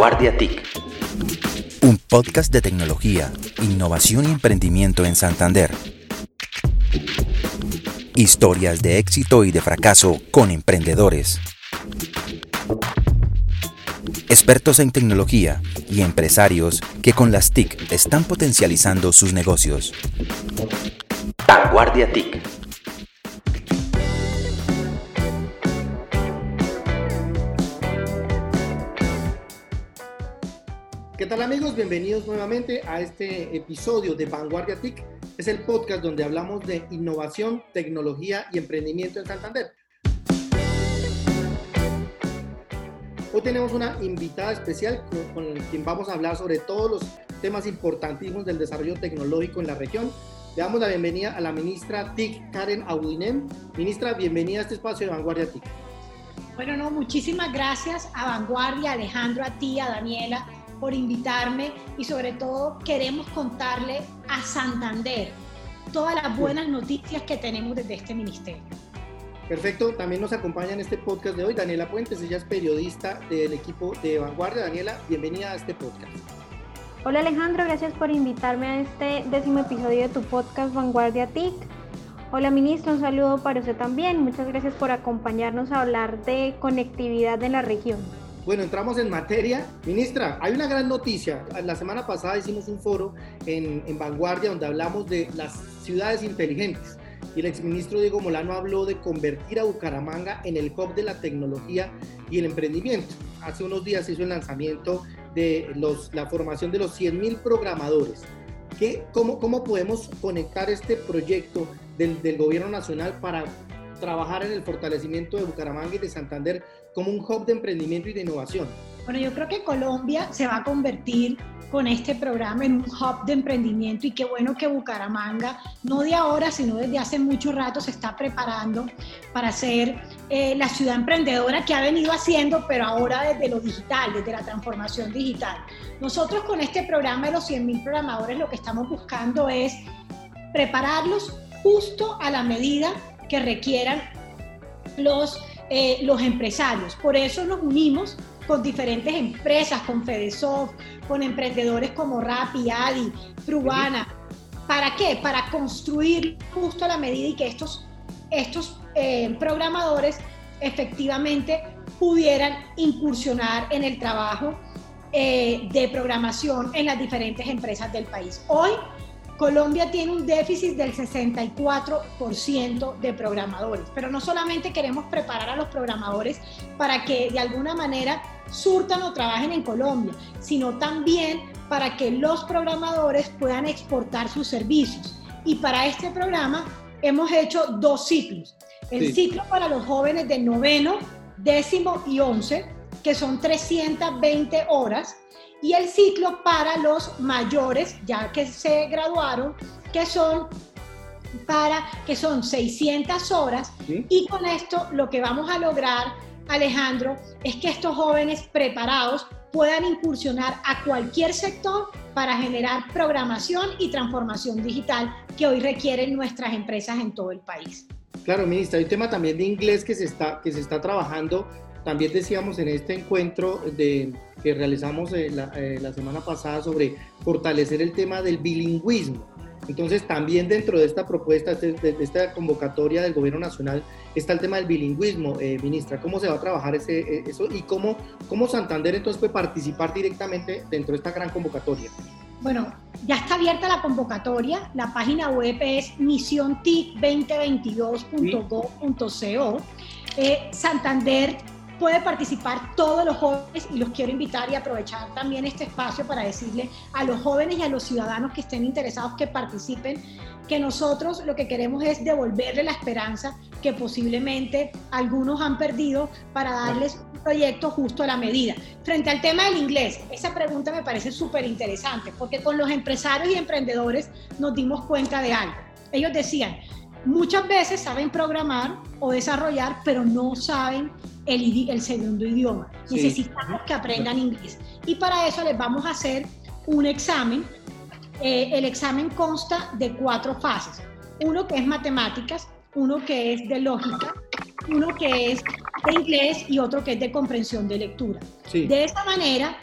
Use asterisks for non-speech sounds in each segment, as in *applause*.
Vanguardia TIC. Un podcast de tecnología, innovación y emprendimiento en Santander. Historias de éxito y de fracaso con emprendedores. Expertos en tecnología y empresarios que con las TIC están potencializando sus negocios. Vanguardia TIC. Bienvenidos nuevamente a este episodio de Vanguardia TIC. Es el podcast donde hablamos de innovación, tecnología y emprendimiento en Santander. Hoy tenemos una invitada especial con, quien vamos a hablar sobre todos los temas importantísimos del desarrollo tecnológico en la región. Le damos la bienvenida a la ministra TIC, Karen Audinem. Ministra, bienvenida a este espacio de Vanguardia TIC. Bueno, no, muchísimas gracias a Vanguardia, Alejandro, a ti, a Daniela, por invitarme y sobre todo queremos contarle a Santander todas las buenas noticias que tenemos desde este ministerio. Perfecto, también nos acompaña en este podcast de hoy Daniela Puentes, ella es periodista del equipo de Vanguardia. Daniela, bienvenida a este podcast. Hola Alejandro, gracias por invitarme a este décimo episodio de tu podcast Vanguardia TIC. Hola ministro, un saludo para usted también. Muchas gracias por acompañarnos a hablar de conectividad en la región. Bueno, entramos en materia. Ministra, hay una gran noticia. La semana pasada hicimos un foro en, en Vanguardia donde hablamos de las ciudades inteligentes y el exministro Diego Molano habló de convertir a Bucaramanga en el hub de la tecnología y el emprendimiento. Hace unos días hizo el lanzamiento de los, la formación de los 100.000 programadores. ¿Qué, cómo, ¿Cómo podemos conectar este proyecto del, del gobierno nacional para trabajar en el fortalecimiento de Bucaramanga y de Santander como un hub de emprendimiento y de innovación? Bueno, yo creo que Colombia se va a convertir con este programa en un hub de emprendimiento y qué bueno que Bucaramanga, no de ahora, sino desde hace mucho rato, se está preparando para ser eh, la ciudad emprendedora que ha venido haciendo, pero ahora desde lo digital, desde la transformación digital. Nosotros con este programa de los 100.000 programadores lo que estamos buscando es prepararlos justo a la medida que requieran los, eh, los empresarios. Por eso nos unimos con diferentes empresas, con Fedesoft, con emprendedores como Rappi, Adi, Frubana. ¿Para qué? Para construir justo a la medida y que estos, estos eh, programadores efectivamente pudieran incursionar en el trabajo eh, de programación en las diferentes empresas del país. Hoy Colombia tiene un déficit del 64% de programadores, pero no solamente queremos preparar a los programadores para que de alguna manera surtan o trabajen en Colombia, sino también para que los programadores puedan exportar sus servicios. Y para este programa hemos hecho dos ciclos. El ciclo para los jóvenes de noveno, décimo y once, que son 320 horas, y el ciclo para los mayores, ya que se graduaron, que son para que son 600 horas y con esto lo que vamos a lograr, Alejandro, es que estos jóvenes preparados puedan incursionar a cualquier sector para generar programación y transformación digital que hoy requieren nuestras empresas en todo el país. Claro, ministra, hay un tema también de inglés que se está, que se está trabajando también decíamos en este encuentro de, que realizamos eh, eh, la, semana pasada sobre fortalecer el tema del bilingüismo. Entonces, también dentro de esta propuesta, de, esta convocatoria del Gobierno Nacional, está el tema del bilingüismo, eh, ministra. ¿Cómo se va a trabajar ese, eso y cómo, cómo Santander entonces puede participar directamente dentro de esta gran convocatoria? Bueno, ya está abierta la convocatoria. La página web es misiontic2022.go.co. Santander puede participar todos los jóvenes y los quiero invitar y aprovechar también este espacio para decirle a los jóvenes y a los ciudadanos que estén interesados que participen, que nosotros lo que queremos es devolverle la esperanza que posiblemente algunos han perdido para darles un proyecto justo a la medida. Frente al tema del inglés, esa pregunta me parece súper interesante porque con los empresarios y emprendedores nos dimos cuenta de algo. Ellos decían, muchas veces saben programar o desarrollar, pero no saben el, segundo idioma. Necesitamos que aprendan inglés. Y para eso les vamos a hacer un examen. Eh, el examen consta de cuatro fases. Uno que es matemáticas, uno que es de lógica, uno que es de inglés y otro que es de comprensión de lectura. De esta manera,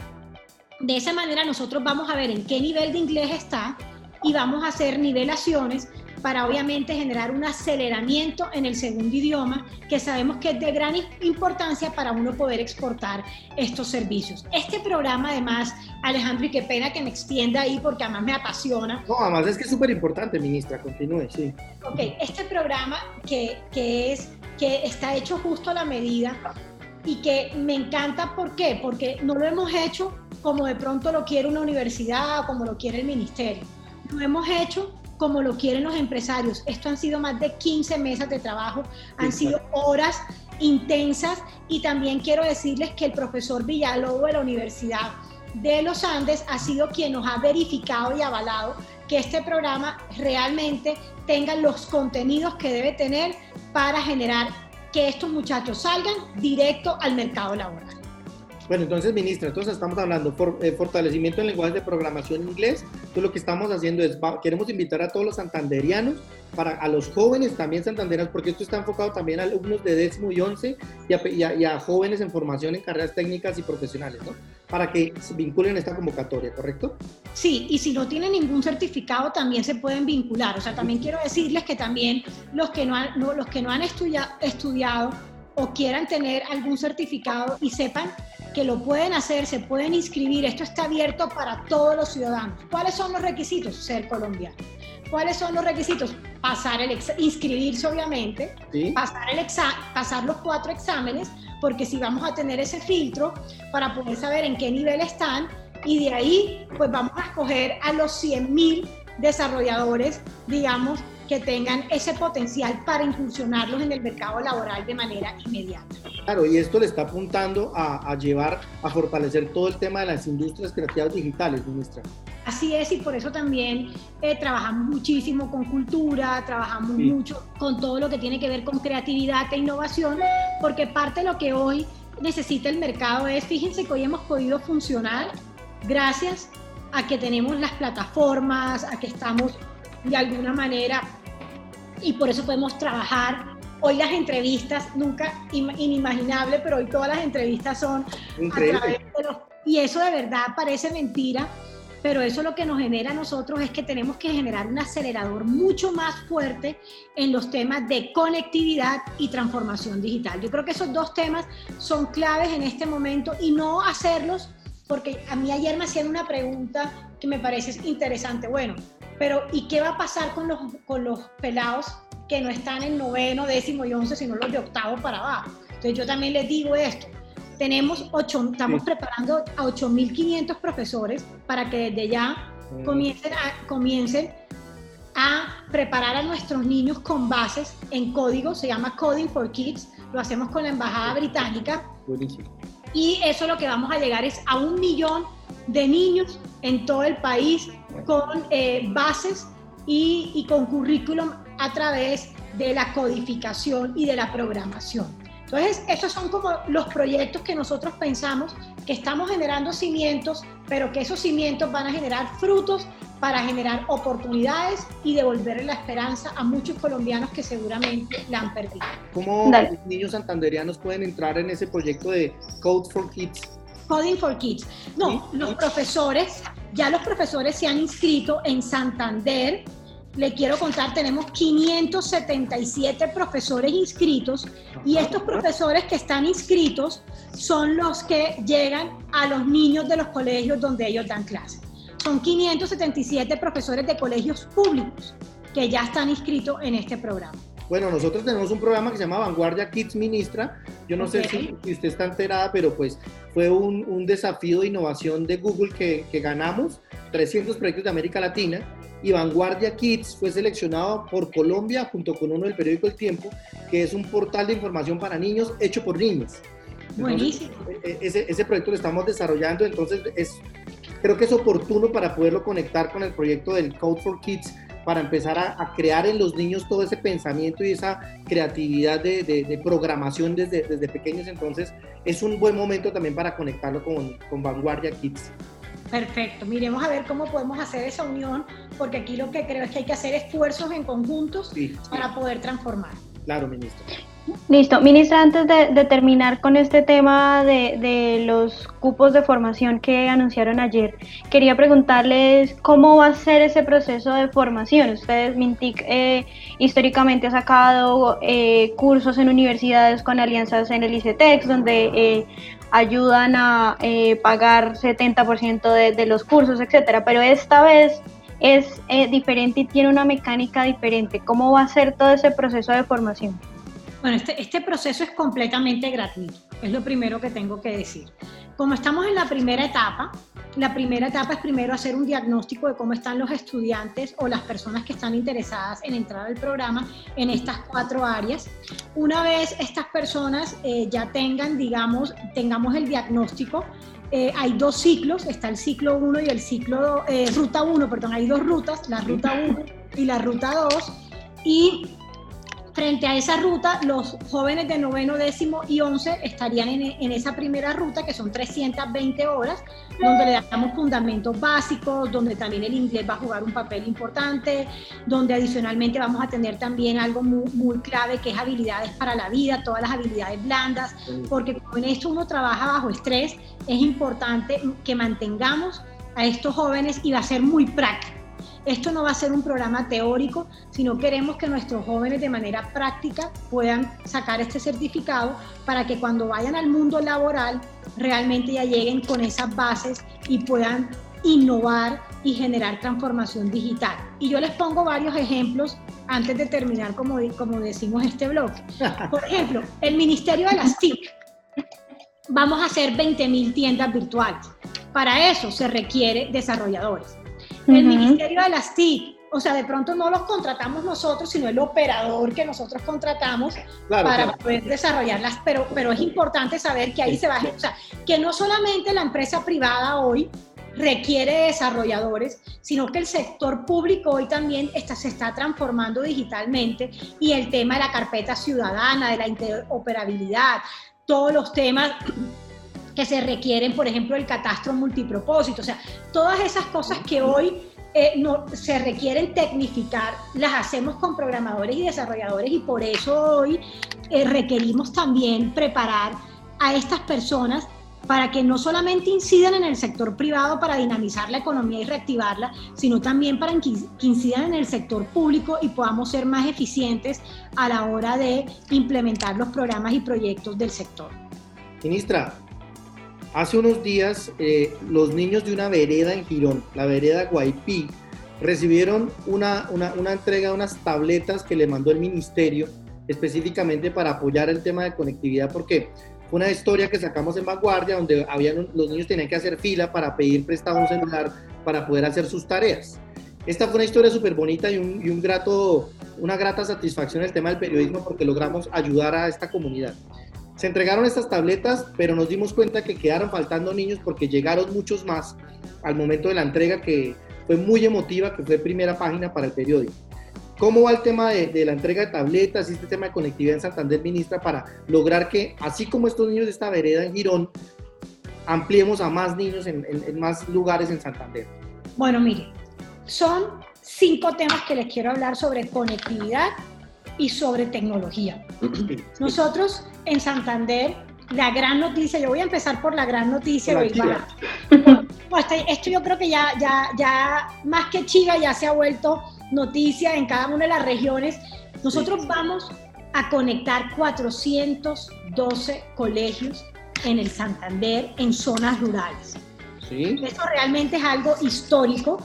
De esa manera nosotros vamos a ver en qué nivel de inglés está y vamos a hacer nivelaciones para obviamente generar un aceleramiento en el segundo idioma que sabemos que es de gran importancia para uno poder exportar estos servicios. Este programa además, Alejandro, y qué pena que me extienda ahí porque además me apasiona. No, además es que es súper importante, ministra, continúe, sí. Ok, este programa que, que, es, que está hecho justo a la medida y que me encanta, ¿por qué? Porque no lo hemos hecho como de pronto lo quiere una universidad o como lo quiere el ministerio. Lo hemos hecho como lo quieren los empresarios. Esto han sido más de 15 meses de trabajo, han sido horas intensas y también quiero decirles que el profesor Villalobos de la Universidad de los Andes ha sido quien nos ha verificado y avalado que este programa realmente tenga los contenidos que debe tener para generar que estos muchachos salgan directo al mercado laboral. Bueno, entonces, ministra, entonces estamos hablando de eh, fortalecimiento en lenguajes de programación inglés. Entonces, lo que estamos haciendo es, queremos invitar a todos los santanderianos, para a los jóvenes también santanderianos, porque esto está enfocado también a alumnos de décimo y once y a, y jóvenes en formación en carreras técnicas y profesionales, ¿no? Para que vinculen a esta convocatoria, ¿correcto? Sí, y si no tienen ningún certificado también se pueden vincular. O sea, también quiero decirles que también los que no han, los que no han estudiado o quieran tener algún certificado y sepan que lo pueden hacer, se pueden inscribir. Esto está abierto para todos los ciudadanos. ¿Cuáles son los requisitos? Ser colombiano. ¿Cuáles son los requisitos? Pasar el inscribirse obviamente, pasar, el pasar los cuatro exámenes, porque si vamos a tener ese filtro para poder saber en qué nivel están y de ahí pues vamos a escoger a los 100.000 desarrolladores, digamos, que tengan ese potencial para incursionarlos en el mercado laboral de manera inmediata. Claro, y esto le está apuntando a, llevar, a fortalecer todo el tema de las industrias creativas digitales, ministra. Así es, y por eso también eh, trabajamos muchísimo con cultura, trabajamos mucho con todo lo que tiene que ver con creatividad e innovación, porque parte de lo que hoy necesita el mercado es, fíjense que hoy hemos podido funcionar gracias a que tenemos las plataformas, a que estamos de alguna manera y por eso podemos trabajar. Hoy las entrevistas, nunca inimaginable, pero hoy todas las entrevistas son Increíble. y eso de verdad parece mentira, pero eso lo que nos genera a nosotros es que tenemos que generar un acelerador mucho más fuerte en los temas de conectividad y transformación digital. Yo creo que esos dos temas son claves en este momento y no hacerlos porque a mí ayer me hacían una pregunta que me parece interesante. Bueno, pero ¿y qué va a pasar con los, con los pelados que no están en noveno, décimo y once, sino los de octavo para abajo? Entonces yo también les digo esto. Tenemos ocho, estamos preparando a 8.500 profesores para que desde ya mm. comiencen a, comiencen a preparar a nuestros niños con bases en código, se llama Coding for Kids, lo hacemos con la Embajada Británica. Y eso lo que vamos a llegar es a un millón de niños en todo el país con eh, bases y, con currículum a través de la codificación y de la programación. Entonces, esos son como los proyectos que nosotros pensamos que estamos generando cimientos, pero que esos cimientos van a generar frutos para generar oportunidades y devolverle la esperanza a muchos colombianos que seguramente la han perdido. ¿Cómo los niños santanderianos pueden entrar en ese proyecto de Code for Kids? Coding for Kids. No, los profesores, ya los profesores se han inscrito en Santander. Le quiero contar, tenemos 577 profesores inscritos y estos profesores que están inscritos son los que llegan a los niños de los colegios donde ellos dan clases. Son 577 profesores de colegios públicos que ya están inscritos en este programa. Bueno, nosotros tenemos un programa que se llama Vanguardia Kids Ministra. Yo no sé si, usted está enterada, pero pues fue un, un desafío de innovación de Google que, que, ganamos, 300 proyectos de América Latina, y Vanguardia Kids fue seleccionado por Colombia junto con uno del periódico El Tiempo, que es un portal de información para niños hecho por niños. Buenísimo. E, e, ese, ese proyecto lo estamos desarrollando, entonces es, creo que es oportuno para poderlo conectar con el proyecto del Code for Kids para empezar a, crear en los niños todo ese pensamiento y esa creatividad de, programación desde, desde, pequeños. Entonces, es un buen momento también para conectarlo con, con Vanguardia Kids. Perfecto, miremos a ver cómo podemos hacer esa unión, porque aquí lo que creo es que hay que hacer esfuerzos en conjuntos para poder transformar. Claro, ministro. Listo. Ministra, antes de, terminar con este tema de, los cupos de formación que anunciaron ayer, quería preguntarles cómo va a ser ese proceso de formación. Ustedes, Mintic, eh, históricamente ha sacado eh, cursos en universidades con alianzas en el ICETEX, donde eh, ayudan a pagar 70% de, de los cursos, etcétera. Pero esta vez es diferente y tiene una mecánica diferente. ¿Cómo va a ser todo ese proceso de formación? Bueno, este, este, proceso es completamente gratuito, es lo primero que tengo que decir. Como estamos en la primera etapa, la primera etapa es primero hacer un diagnóstico de cómo están los estudiantes o las personas que están interesadas en entrar al programa en estas cuatro áreas. Una vez estas personas eh, ya tengan, digamos, tengamos el diagnóstico, eh, hay dos ciclos, está el ciclo 1 y el ciclo, eh, ruta 1, perdón, hay dos rutas, la ruta 1 y la ruta 2, y frente a esa ruta, los jóvenes de noveno, décimo y once estarían en, esa primera ruta, que son 320 horas, donde le damos fundamentos básicos, donde también el inglés va a jugar un papel importante, donde adicionalmente vamos a tener también algo muy, muy clave, que es habilidades para la vida, todas las habilidades blandas, porque con esto uno trabaja bajo estrés, es importante que mantengamos a estos jóvenes y va a ser muy práctico esto no va a ser un programa teórico, sino queremos que nuestros jóvenes de manera práctica puedan sacar este certificado para que cuando vayan al mundo laboral realmente ya lleguen con esas bases y puedan innovar y generar transformación digital. Y yo les pongo varios ejemplos antes de terminar, como, como decimos este blog. *laughs* Por ejemplo, el Ministerio de las TIC. Vamos a hacer 20.000 tiendas virtuales. Para eso se requiere desarrolladores el Ministerio de las TIC, o sea, de pronto no los contratamos nosotros, sino el operador que nosotros contratamos para poder desarrollarlas, pero, pero es importante saber que ahí se va, o sea, que no solamente la empresa privada hoy requiere desarrolladores, sino que el sector público hoy también está, se está transformando digitalmente y el tema de la carpeta ciudadana, de la interoperabilidad, todos los temas que se requieren, por ejemplo, el catastro multipropósito, o sea, todas esas cosas que hoy eh, no, se requieren tecnificar, las hacemos con programadores y desarrolladores y por eso hoy eh, requerimos también preparar a estas personas para que no solamente incidan en el sector privado para dinamizar la economía y reactivarla, sino también para que incidan en el sector público y podamos ser más eficientes a la hora de implementar los programas y proyectos del sector. Ministra, Hace unos días, eh, los niños de una vereda en Girón, la vereda Guaipí, recibieron una, entrega de unas tabletas que le mandó el ministerio específicamente para apoyar el tema de conectividad, porque fue una historia que sacamos en Vanguardia, donde habían, los niños tenían que hacer fila para pedir prestado un celular para poder hacer sus tareas. Esta fue una historia súper bonita y, un, y un grato, una grata satisfacción el tema del periodismo porque logramos ayudar a esta comunidad. Se entregaron estas tabletas, pero nos dimos cuenta que quedaron faltando niños porque llegaron muchos más al momento de la entrega que fue muy emotiva, que fue primera página para el periódico. ¿Cómo va el tema de, la entrega de tabletas y este tema de conectividad en Santander, ministra, para lograr que, así como estos niños de esta vereda en Girón, ampliemos a más niños en, en más lugares en Santander? Bueno, mire, son cinco temas que les quiero hablar sobre conectividad y sobre tecnología. Nosotros en Santander, la gran noticia, yo voy a empezar por la gran noticia. *laughs* esto yo creo que ya, ya, ya, más que chiva, ya se ha vuelto noticia en cada una de las regiones. Nosotros vamos a conectar 412 colegios en el Santander en zonas rurales. ¿Sí? Eso realmente es algo histórico.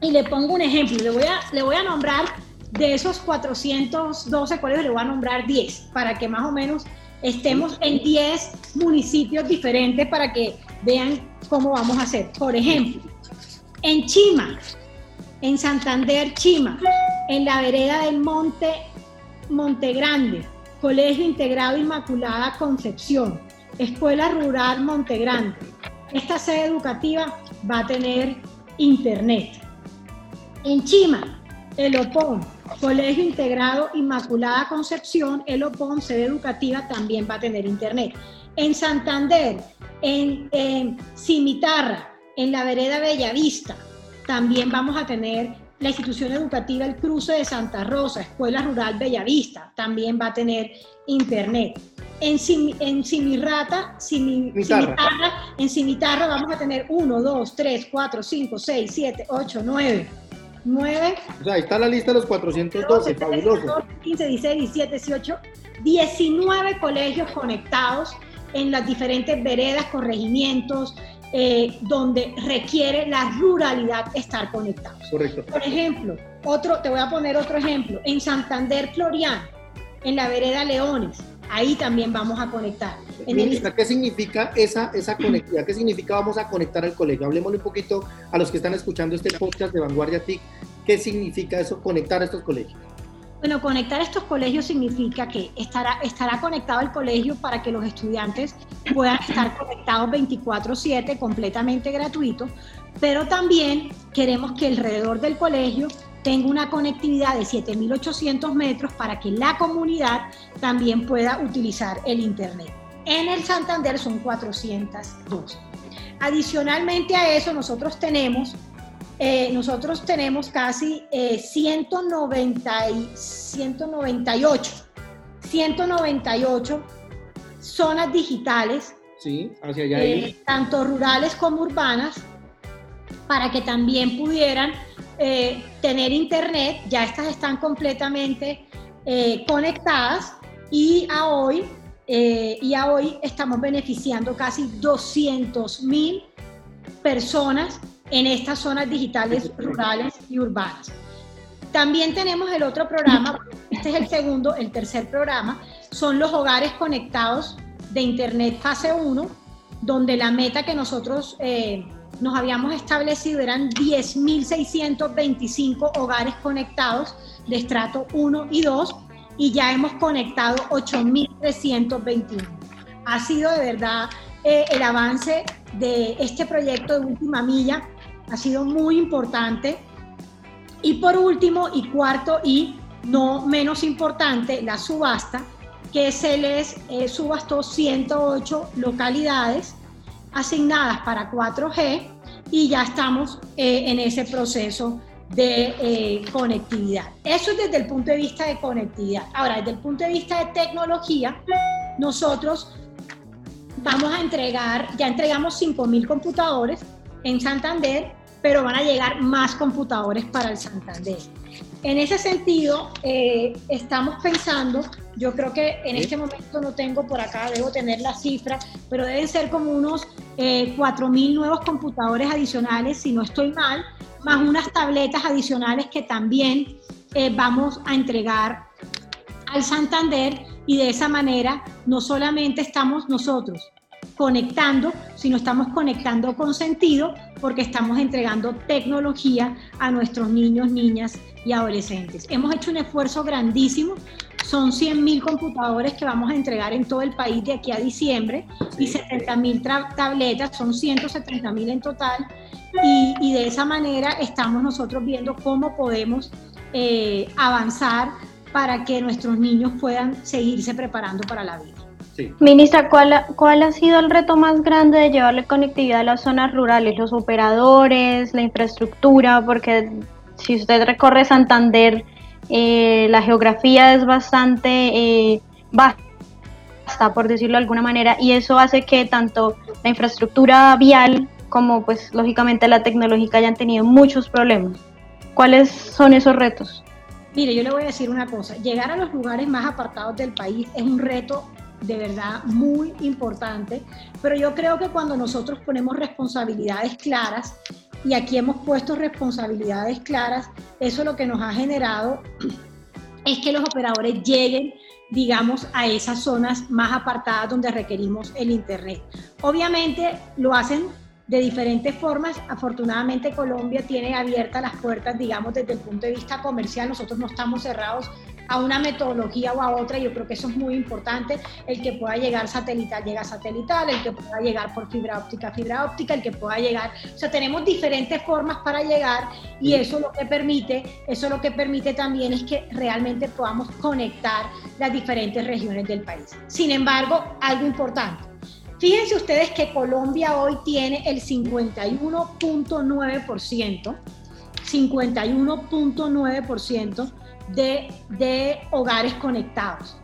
Y le pongo un ejemplo, le voy a, le voy a nombrar de esos 412 colegios le voy a nombrar 10 para que más o menos estemos en 10 municipios diferentes para que vean cómo vamos a hacer. Por ejemplo, en Chima, en Santander, Chima, en la vereda del Monte, Monte Grande, Colegio Integrado Inmaculada Concepción, Escuela Rural Monte Grande. Esta sede educativa va a tener internet. En Chima, el OPON, Colegio Integrado Inmaculada Concepción, el OPON, sede educativa, también va a tener internet. En Santander, en, Cimitarra, en la vereda Bellavista, también vamos a tener la institución educativa El Cruce de Santa Rosa, Escuela Rural Bellavista, también va a tener internet. En, en Cimirrata, Cimitarra, en Cimitarra vamos a tener 1, 2, 3, 4, 5, 6, 7, 8, 9. 9. O sea, ahí está la lista de los 412, fabuloso. 15, 16, 17, 18, 19 colegios conectados en las diferentes veredas, corregimientos, eh, donde requiere la ruralidad estar conectados. Correcto. Por ejemplo, otro, te voy a poner otro ejemplo. En Santander Florian, en la vereda Leones, ahí también vamos a conectar. ¿Qué significa esa, esa conectividad? ¿Qué significa vamos a conectar al colegio? Hablemosle un poquito a los que están escuchando este podcast de Vanguardia TIC. ¿Qué significa eso, conectar a estos colegios? Bueno, conectar estos colegios significa que estará, estará conectado el colegio para que los estudiantes puedan estar conectados 24/7 completamente gratuito, pero también queremos que alrededor del colegio tenga una conectividad de 7.800 metros para que la comunidad también pueda utilizar el Internet. En el Santander son 402. Adicionalmente a eso, nosotros tenemos eh, nosotros tenemos casi 190 y 198, 198 zonas digitales, sí, hacia allá eh, tanto rurales como urbanas, para que también pudieran eh, tener internet. Ya estas están completamente conectadas y a hoy y a hoy estamos beneficiando casi 200 mil personas en estas zonas digitales rurales y urbanas. También tenemos el otro programa, este es el segundo, el tercer programa, son los hogares conectados de Internet fase 1, donde la meta que nosotros eh, nos habíamos establecido eran 10.625 hogares conectados de estrato 1 y 2 y ya hemos conectado 8.321. Ha sido de verdad eh, el avance de este proyecto de última milla ha sido muy importante. Y por último y cuarto y no menos importante, la subasta, que se les eh, subastó 108 localidades asignadas para 4G y ya estamos eh, en ese proceso de eh, conectividad. Eso es desde el punto de vista de conectividad. Ahora, desde el punto de vista de tecnología, nosotros vamos a entregar, ya entregamos 5.000 computadores en Santander pero van a llegar más computadores para el Santander. En ese sentido, eh, estamos pensando, yo creo que en este momento no tengo por acá, debo tener la cifra, pero deben ser como unos eh, 4.000 nuevos computadores adicionales, si no estoy mal, más unas tabletas adicionales que también eh, vamos a entregar al Santander y de esa manera no solamente estamos nosotros conectando, sino estamos conectando con sentido porque estamos entregando tecnología a nuestros niños, niñas y adolescentes. Hemos hecho un esfuerzo grandísimo. Son 100.000 computadores que vamos a entregar en todo el país de aquí a diciembre y 70.000 tabletas, son 170.000 en total. Y, de esa manera estamos nosotros viendo cómo podemos eh, avanzar para que nuestros niños puedan seguirse preparando para la vida. Ministra, ¿cuál, ¿cuál ha sido el reto más grande de llevarle conectividad a las zonas rurales? ¿Los operadores, la infraestructura? Porque si usted recorre Santander, eh, la geografía es bastante eh, vasta, por decirlo de alguna manera, y eso hace que tanto la infraestructura vial como pues lógicamente la tecnológica hayan tenido muchos problemas. ¿Cuáles son esos retos? Mire, yo le voy a decir una cosa, llegar a los lugares más apartados del país es un reto de verdad muy importante, pero yo creo que cuando nosotros ponemos responsabilidades claras, y aquí hemos puesto responsabilidades claras, eso lo que nos ha generado es que los operadores lleguen, digamos, a esas zonas más apartadas donde requerimos el Internet. Obviamente lo hacen de diferentes formas. Afortunadamente Colombia tiene abiertas las puertas, digamos, desde el punto de vista comercial. Nosotros no estamos cerrados a una metodología o a otra. Yo creo que eso es muy importante. El que pueda llegar satelital llega satelital, el que pueda llegar por fibra óptica, fibra óptica, el que pueda llegar. O sea, tenemos diferentes formas para llegar y eso lo que permite, eso lo que permite también es que realmente podamos conectar las diferentes regiones del país. Sin embargo, algo importante. Fíjense ustedes que Colombia hoy tiene el 51.9% 51.9% de, de hogares conectados.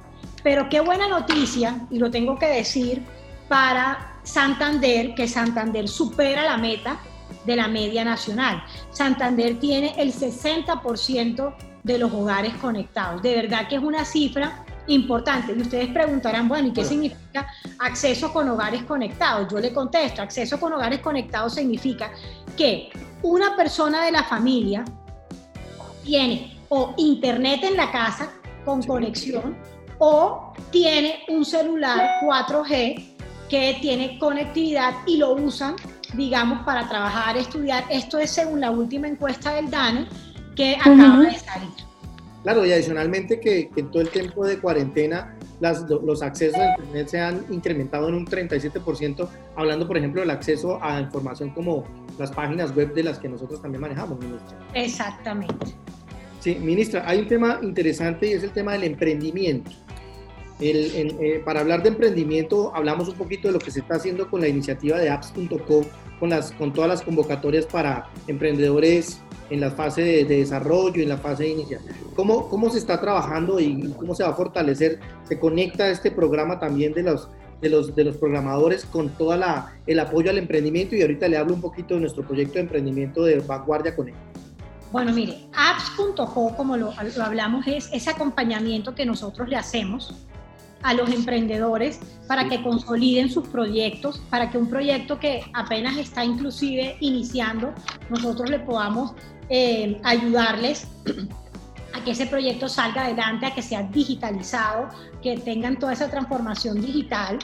Pero qué buena noticia, y lo tengo que decir, para Santander, que Santander supera la meta de la media nacional. Santander tiene el 60% de los hogares conectados. De verdad que es una cifra importante. Y ustedes preguntarán, bueno, ¿y qué significa acceso con hogares conectados? Yo le contesto, acceso con hogares conectados significa que una persona de la familia tiene o internet en la casa con conexión o tiene un celular 4G que tiene conectividad y lo usan, digamos, para trabajar, estudiar. Esto es según la última encuesta del DANE que acaba de salir. Claro, y adicionalmente que, en todo el tiempo de cuarentena las, los accesos a Internet se han incrementado en un 37%, hablando, por ejemplo, del acceso a información como las páginas web de las que nosotros también manejamos. Exactamente. Sí, ministra, hay un tema interesante y es el tema del emprendimiento. Eh, para hablar de emprendimiento, hablamos un poquito de lo que se está haciendo con la iniciativa de apps.co, con, con todas las convocatorias para emprendedores en la fase de, desarrollo, en la fase de iniciación. ¿Cómo, ¿Cómo se está trabajando y cómo se va a fortalecer? ¿Se conecta este programa también de los, de los, de los programadores con todo el apoyo al emprendimiento? Y ahorita le hablo un poquito de nuestro proyecto de emprendimiento de Vanguardia Connect. Bueno, mire, apps.co, como lo, lo hablamos, es ese acompañamiento que nosotros le hacemos a los emprendedores para que consoliden sus proyectos, para que un proyecto que apenas está inclusive iniciando, nosotros le podamos eh, ayudarles a que ese proyecto salga adelante, a que sea digitalizado, que tengan toda esa transformación digital.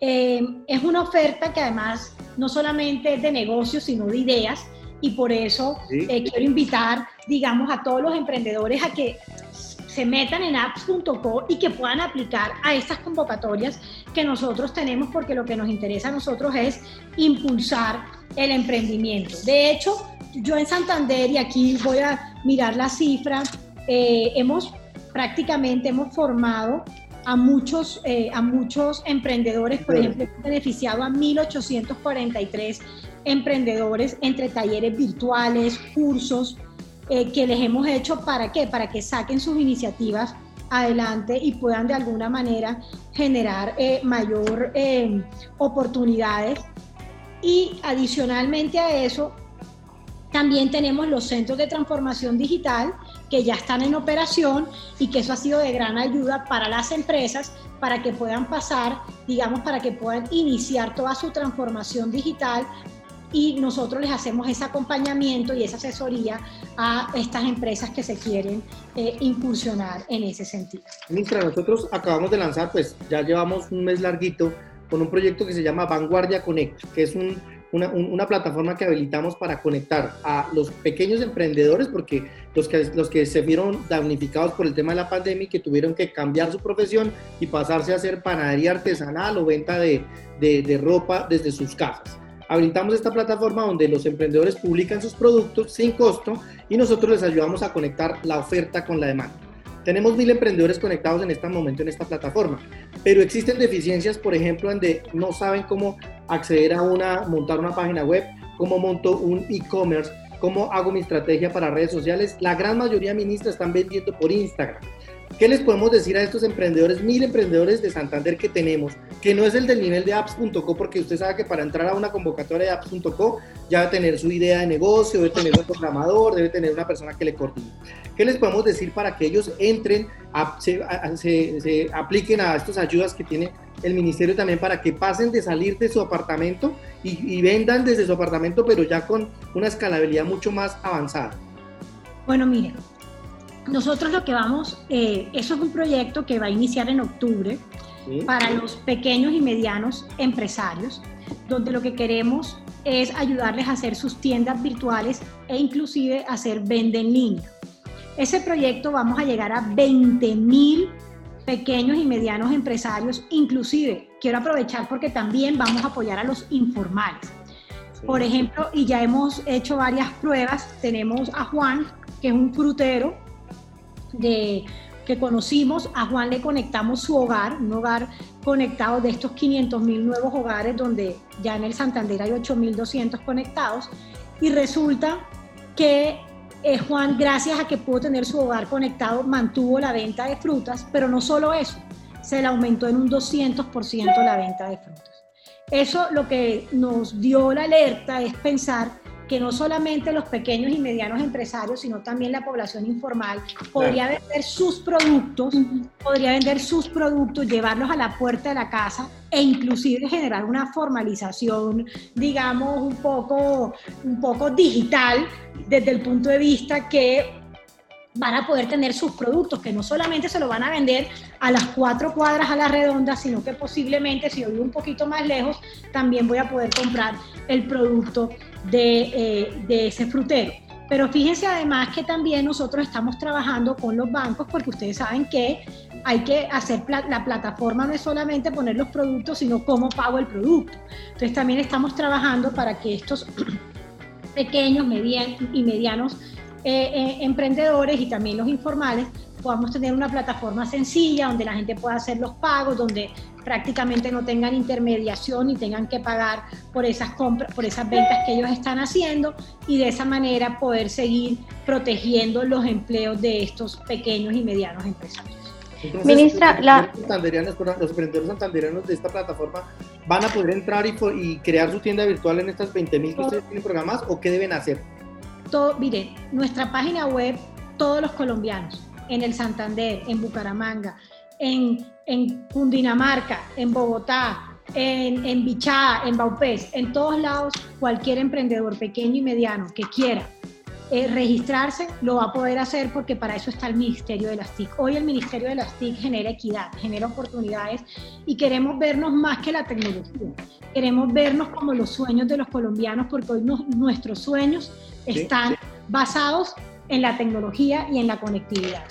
Eh, es una oferta que además no solamente es de negocios, sino de ideas, y por eso eh, quiero invitar, digamos, a todos los emprendedores a que se metan en apps.co y que puedan aplicar a estas convocatorias que nosotros tenemos porque lo que nos interesa a nosotros es impulsar el emprendimiento. De hecho, yo en Santander, y aquí voy a mirar la cifra, eh, hemos prácticamente hemos formado a muchos, eh, a muchos emprendedores, por ejemplo, hemos beneficiado a 1.843 emprendedores entre talleres virtuales, cursos, eh, que les hemos hecho para qué? Para que saquen sus iniciativas adelante y puedan de alguna manera generar eh, mayor eh, oportunidades. Y adicionalmente a eso, también tenemos los centros de transformación digital que ya están en operación y que eso ha sido de gran ayuda para las empresas para que puedan pasar, digamos, para que puedan iniciar toda su transformación digital y nosotros les hacemos ese acompañamiento y esa asesoría a estas empresas que se quieren eh, incursionar en ese sentido. Ministra, nosotros acabamos de lanzar, pues ya llevamos un mes larguito con un proyecto que se llama Vanguardia Connect, que es una, una, plataforma que habilitamos para conectar a los pequeños emprendedores, porque los que, los que se vieron damnificados por el tema de la pandemia y que tuvieron que cambiar su profesión y pasarse a hacer panadería artesanal o venta de, de, de ropa desde sus casas habilitamos esta plataforma donde los emprendedores publican sus productos sin costo y nosotros les ayudamos a conectar la oferta con la demanda. Tenemos mil emprendedores conectados en este momento en esta plataforma, pero existen deficiencias, por ejemplo, donde no saben cómo acceder a una, montar una página web, cómo monto un e-commerce, cómo hago mi estrategia para redes sociales. La gran mayoría de ministras están vendiendo por Instagram. ¿Qué les podemos decir a estos emprendedores, mil emprendedores de Santander que tenemos, que no es el del nivel de apps.co, porque usted sabe que para entrar a una convocatoria de apps.co ya debe tener su idea de negocio, debe tener un programador, debe tener una persona que le coordine. ¿Qué les podemos decir para que ellos entren, se, se, apliquen a estas ayudas que tiene el ministerio también para que pasen de salir de su apartamento y, y vendan desde su apartamento, pero ya con una escalabilidad mucho más avanzada? Bueno, mire, nosotros lo que vamos, eh, eso es un proyecto que va a iniciar en octubre para los pequeños y medianos empresarios, donde lo que queremos es ayudarles a hacer sus tiendas virtuales e inclusive hacer venta en línea. Ese proyecto vamos a llegar a 20 mil pequeños y medianos empresarios, inclusive quiero aprovechar porque también vamos a apoyar a los informales. Por ejemplo, y ya hemos hecho varias pruebas, tenemos a Juan, que es un frutero, de, que conocimos, a Juan le conectamos su hogar, un hogar conectado de estos 500 mil nuevos hogares, donde ya en el Santander hay 8.200 conectados, y resulta que eh, Juan, gracias a que pudo tener su hogar conectado, mantuvo la venta de frutas, pero no solo eso, se le aumentó en un 200% la venta de frutas. Eso lo que nos dio la alerta es pensar que no solamente los pequeños y medianos empresarios, sino también la población informal podría vender sus productos, podría vender sus productos, llevarlos a la puerta de la casa e inclusive generar una formalización, digamos, un poco, un poco digital desde el punto de vista que van a poder tener sus productos, que no solamente se lo van a vender a las cuatro cuadras a la redonda, sino que posiblemente si yo vivo un poquito más lejos, también voy a poder comprar el producto de, eh, de ese frutero. Pero fíjense además que también nosotros estamos trabajando con los bancos porque ustedes saben que hay que hacer la plataforma no es solamente poner los productos, sino cómo pago el producto. Entonces también estamos trabajando para que estos *clears throat* pequeños y medianos eh, eh, emprendedores y también los informales podamos tener una plataforma sencilla donde la gente pueda hacer los pagos, donde prácticamente no tengan intermediación y tengan que pagar por esas compras, por esas ventas que ellos están haciendo y de esa manera poder seguir protegiendo los empleos de estos pequeños y medianos empresarios. Ministra, la... los emprendedores santanderianos de esta plataforma van a poder entrar y, y crear su tienda virtual en estas 20.000 que ustedes tienen programadas o qué deben hacer? todo, mire, nuestra página web, todos los colombianos, en el Santander, en Bucaramanga, en, en Cundinamarca, en Bogotá, en, en Bichá, en Baupés, en todos lados, cualquier emprendedor pequeño y mediano que quiera eh, registrarse, lo va a poder hacer porque para eso está el Ministerio de las TIC. Hoy el Ministerio de las TIC genera equidad, genera oportunidades y queremos vernos más que la tecnología. Queremos vernos como los sueños de los colombianos porque hoy nuestros sueños están basados en la tecnología y en la conectividad.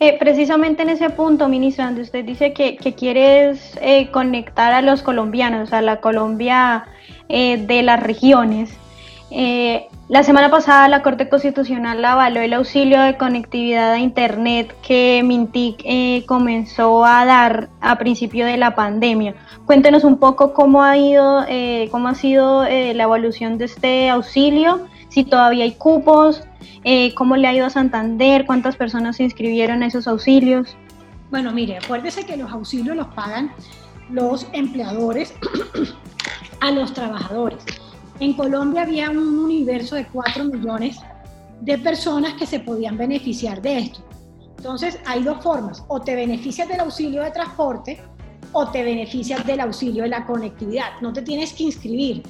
Eh, precisamente en ese punto, ministro, donde usted dice que, que quieres eh, conectar a los colombianos, a la Colombia de las regiones. La semana pasada la Corte Constitucional avaló el auxilio de conectividad a Internet que Mintic eh, comenzó a dar a principio de la pandemia. Cuéntenos un poco cómo ha ido, eh, cómo ha sido eh, la evolución de este auxilio, si todavía hay cupos, cómo le ha ido a Santander, cuántas personas se inscribieron a esos auxilios. Bueno, mire, acuérdese que los auxilios los pagan los empleadores *coughs* a los trabajadores. En Colombia había un universo de 4 millones de personas que se podían beneficiar de esto. Entonces, hay dos formas, o te beneficias del auxilio de transporte o te beneficias del auxilio de la conectividad. No te tienes que inscribir.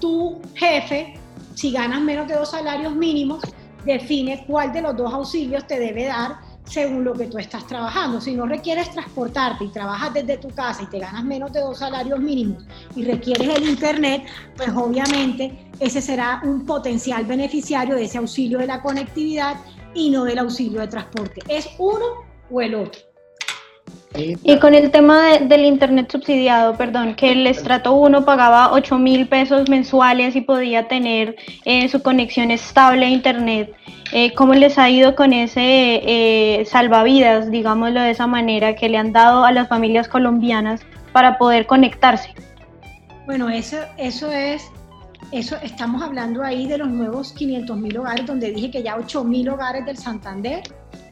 Tu jefe, si ganas menos de dos salarios mínimos, define cuál de los dos auxilios te debe dar según lo que tú estás trabajando. Si no requieres transportarte y trabajas desde tu casa y te ganas menos de dos salarios mínimos y requieres el Internet, pues obviamente ese será un potencial beneficiario de ese auxilio de la conectividad y no del auxilio de transporte. Es uno o el otro. Y con el tema del Internet subsidiado, perdón, que el estrato 1 pagaba 8 mil pesos mensuales y podía tener eh, su conexión estable a Internet, eh, ¿cómo les ha ido con ese eh, salvavidas, digámoslo de esa manera, que le han dado a las familias colombianas para poder conectarse? Bueno, eso, eso es, eso estamos hablando ahí de los nuevos 500 mil hogares, donde dije que ya 8 mil hogares del Santander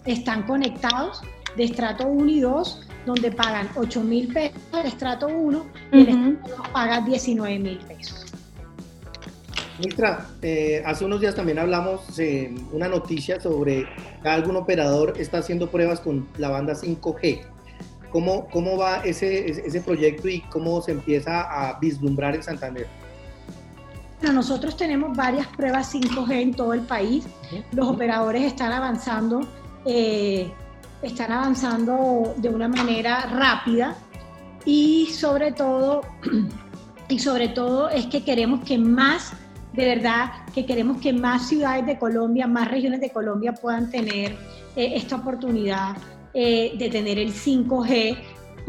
están conectados de estrato 1 y 2 donde pagan 8 mil pesos el estrato 1 y el estrato 2 paga 19 mil pesos. Ministra, eh, hace unos días también hablamos de una noticia sobre que algún operador está haciendo pruebas con la banda 5G. ¿Cómo, cómo va ese, ese proyecto y cómo se empieza a vislumbrar en Santander? Bueno, nosotros tenemos varias pruebas 5G en todo el país. Los operadores están avanzando eh, están avanzando de una manera rápida y sobre todo, *clears throat* y sobre todo es que queremos que más, de verdad, que queremos que más ciudades de Colombia, más regiones de Colombia puedan tener eh, esta oportunidad eh, de tener el 5G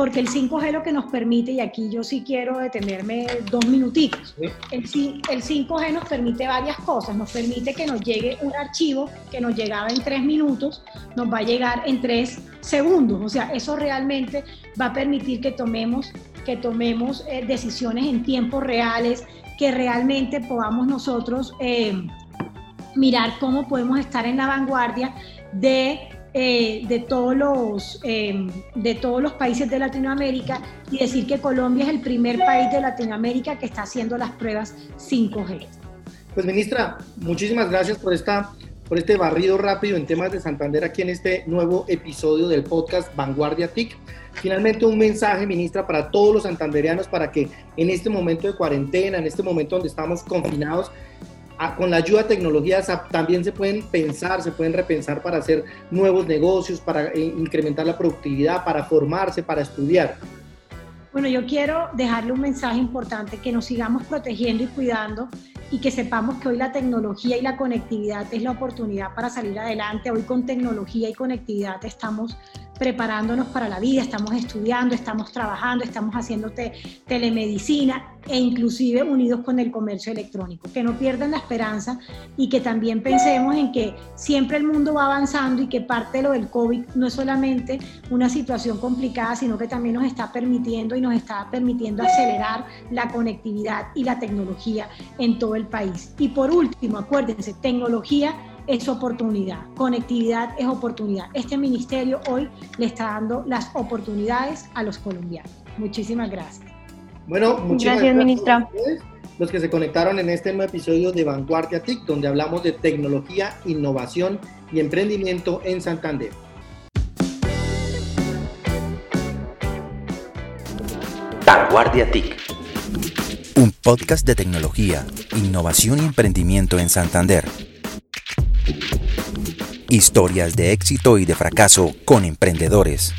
porque el 5G lo que nos permite, y aquí yo sí quiero detenerme dos minutitos, el, 5G nos permite varias cosas, nos permite que nos llegue un archivo que nos llegaba en tres minutos, nos va a llegar en tres segundos, o sea, eso realmente va a permitir que tomemos, que tomemos eh, decisiones en tiempos reales, que realmente podamos nosotros... Eh, mirar cómo podemos estar en la vanguardia de eh, de, todos los, eh, de todos los países de Latinoamérica y decir que Colombia es el primer país de Latinoamérica que está haciendo las pruebas 5G. Pues ministra, muchísimas gracias por, esta, por este barrido rápido en temas de Santander aquí en este nuevo episodio del podcast Vanguardia TIC. Finalmente un mensaje, ministra, para todos los santandereanos para que en este momento de cuarentena, en este momento donde estamos confinados, con la ayuda de tecnologías también se pueden pensar, se pueden repensar para hacer nuevos negocios, para eh, incrementar la productividad, para formarse, para estudiar. Bueno, yo quiero dejarle un mensaje importante, que nos sigamos protegiendo y cuidando y que sepamos que hoy la tecnología y la conectividad es la oportunidad para salir adelante. Hoy con tecnología y conectividad estamos preparándonos para la vida, estamos estudiando, estamos trabajando, estamos haciendo telemedicina e inclusive unidos con el comercio electrónico. Que no pierdan la esperanza y que también pensemos en que siempre el mundo va avanzando y que parte de lo del COVID no es solamente una situación complicada, sino que también nos está permitiendo y nos está permitiendo acelerar la conectividad y la tecnología en todo el país. Y por último, acuérdense, tecnología es oportunidad, conectividad es oportunidad. Este ministerio hoy le está dando las oportunidades a los colombianos. Muchísimas gracias. Bueno, muchas gracias, ministra. los que se conectaron en este nuevo episodio de Vanguardia TIC, donde hablamos de tecnología, innovación y emprendimiento en Santander. Vanguardia TIC. Un podcast de tecnología, innovación y emprendimiento en Santander Historias de éxito y de fracaso con emprendedores.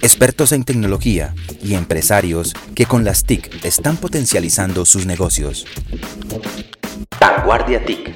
Expertos en tecnología y empresarios que con las TIC están potencializando sus negocios. Vanguardia TIC